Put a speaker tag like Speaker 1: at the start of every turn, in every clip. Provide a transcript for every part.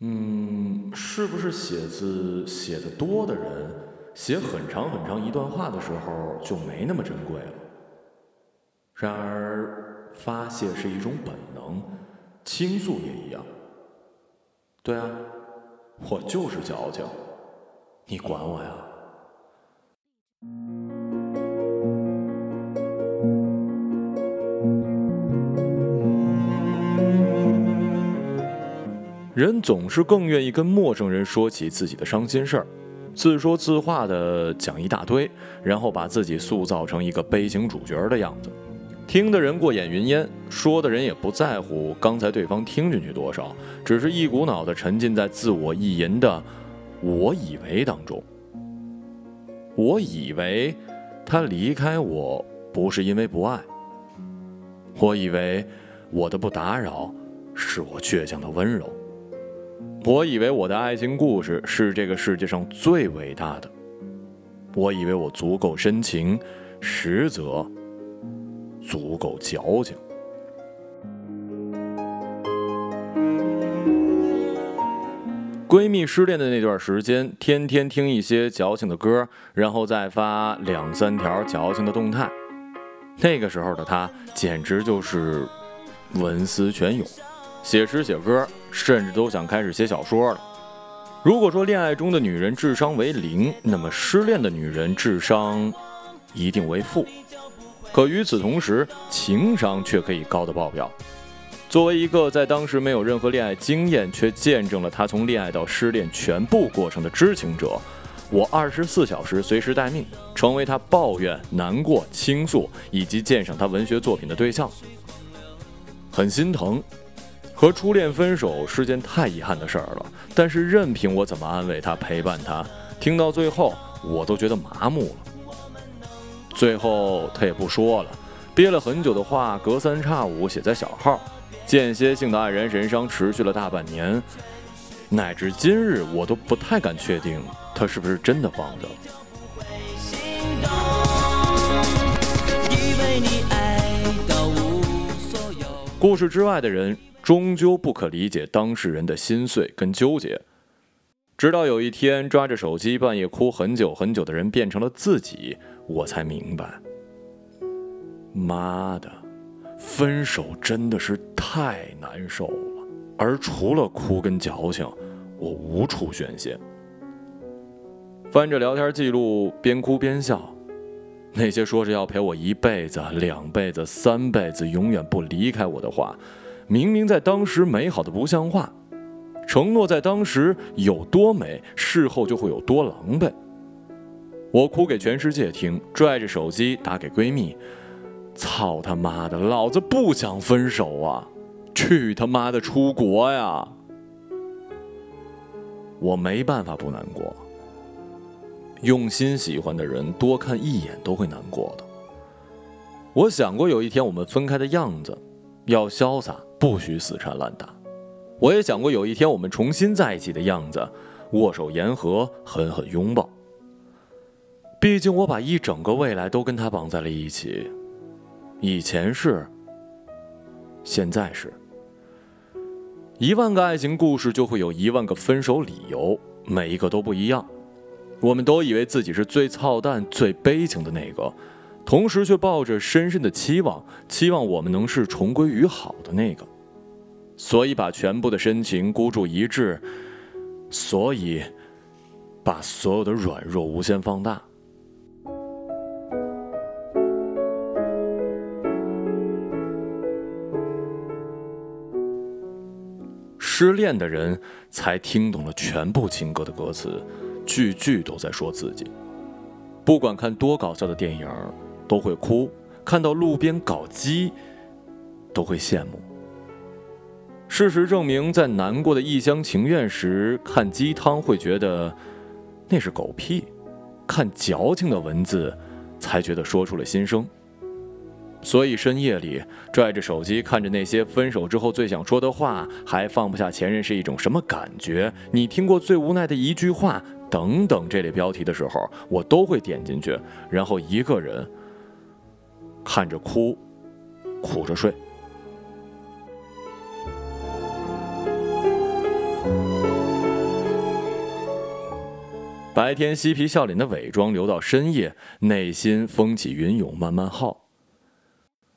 Speaker 1: 嗯，是不是写字写的多的人，写很长很长一段话的时候就没那么珍贵了？然而，发泄是一种本能，倾诉也一样。对啊，我就是矫情，你管我呀？人总是更愿意跟陌生人说起自己的伤心事儿，自说自话的讲一大堆，然后把自己塑造成一个悲情主角的样子，听的人过眼云烟，说的人也不在乎刚才对方听进去多少，只是一股脑的沉浸在自我意淫的“我以为”当中。我以为他离开我不是因为不爱，我以为我的不打扰是我倔强的温柔。我以为我的爱情故事是这个世界上最伟大的，我以为我足够深情，实则足够矫情。闺蜜失恋的那段时间，天天听一些矫情的歌，然后再发两三条矫情的动态。那个时候的她，简直就是文思泉涌。写诗写歌，甚至都想开始写小说了。如果说恋爱中的女人智商为零，那么失恋的女人智商一定为负。可与此同时，情商却可以高的爆表。作为一个在当时没有任何恋爱经验，却见证了她从恋爱到失恋全部过程的知情者，我二十四小时随时待命，成为她抱怨、难过、倾诉以及鉴赏她文学作品的对象。很心疼。和初恋分手是件太遗憾的事儿了，但是任凭我怎么安慰他、陪伴他，听到最后我都觉得麻木了。最后他也不说了，憋了很久的话隔三差五写在小号，间歇性的黯然神伤持续了大半年，乃至今日我都不太敢确定他是不是真的放着。故事之外的人。终究不可理解当事人的心碎跟纠结，直到有一天抓着手机半夜哭很久很久的人变成了自己，我才明白。妈的，分手真的是太难受了，而除了哭跟矫情，我无处宣泄。翻着聊天记录，边哭边笑，那些说着要陪我一辈子、两辈子、三辈子，永远不离开我的话。明明在当时美好的不像话，承诺在当时有多美，事后就会有多狼狈。我哭给全世界听，拽着手机打给闺蜜：“操他妈的，老子不想分手啊！去他妈的出国呀！”我没办法不难过。用心喜欢的人，多看一眼都会难过的。我想过有一天我们分开的样子，要潇洒。不许死缠烂打。我也想过有一天我们重新在一起的样子，握手言和，狠狠拥抱。毕竟我把一整个未来都跟他绑在了一起。以前是，现在是。一万个爱情故事就会有一万个分手理由，每一个都不一样。我们都以为自己是最操蛋、最悲情的那个。同时却抱着深深的期望，期望我们能是重归于好的那个，所以把全部的深情孤注一掷，所以把所有的软弱无限放大。失恋的人才听懂了全部情歌的歌词，句句都在说自己。不管看多搞笑的电影。都会哭，看到路边搞基，都会羡慕。事实证明，在难过的一厢情愿时，看鸡汤会觉得那是狗屁；看矫情的文字，才觉得说出了心声。所以深夜里拽着手机看着那些分手之后最想说的话，还放不下前任是一种什么感觉？你听过最无奈的一句话？等等这类标题的时候，我都会点进去，然后一个人。看着哭，苦着睡。白天嬉皮笑脸的伪装，留到深夜，内心风起云涌，慢慢耗。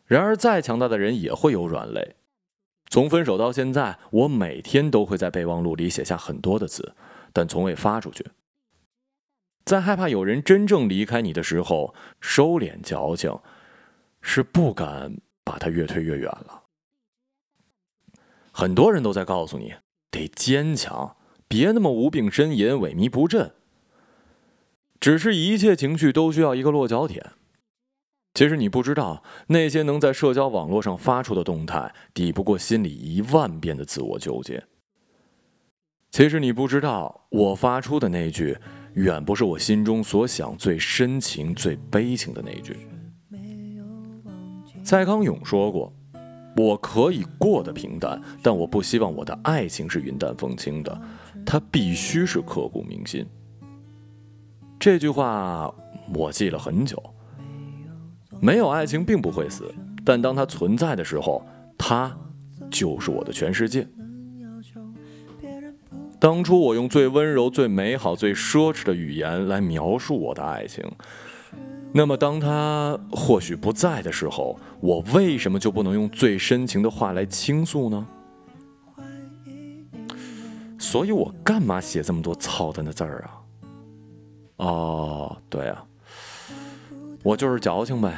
Speaker 1: 然而，再强大的人也会有软肋。从分手到现在，我每天都会在备忘录里写下很多的字，但从未发出去。在害怕有人真正离开你的时候，收敛矫情，是不敢把它越推越远了。很多人都在告诉你，得坚强，别那么无病呻吟、萎靡不振。只是一切情绪都需要一个落脚点。其实你不知道，那些能在社交网络上发出的动态，抵不过心里一万遍的自我纠结。其实你不知道，我发出的那句，远不是我心中所想最深情、最悲情的那句。蔡康永说过：“我可以过得平淡，但我不希望我的爱情是云淡风轻的，它必须是刻骨铭心。”这句话我记了很久。没有爱情并不会死，但当它存在的时候，它就是我的全世界。当初我用最温柔、最美好、最奢侈的语言来描述我的爱情，那么当他或许不在的时候，我为什么就不能用最深情的话来倾诉呢？所以我干嘛写这么多操蛋的字儿啊？哦，对啊。我就是矫情呗，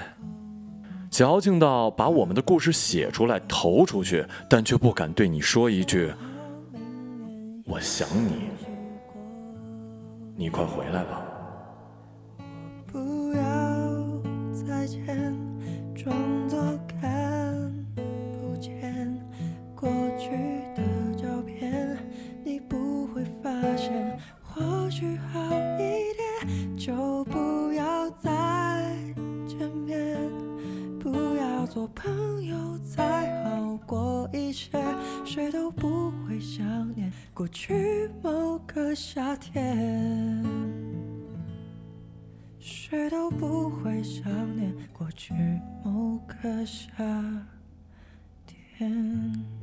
Speaker 1: 矫情到把我们的故事写出来投出去，但却不敢对你说一句“我想你”，你快回来吧。做朋友再好过一些，谁都不会想念过去某个夏天，谁都不会想念过去某个夏天。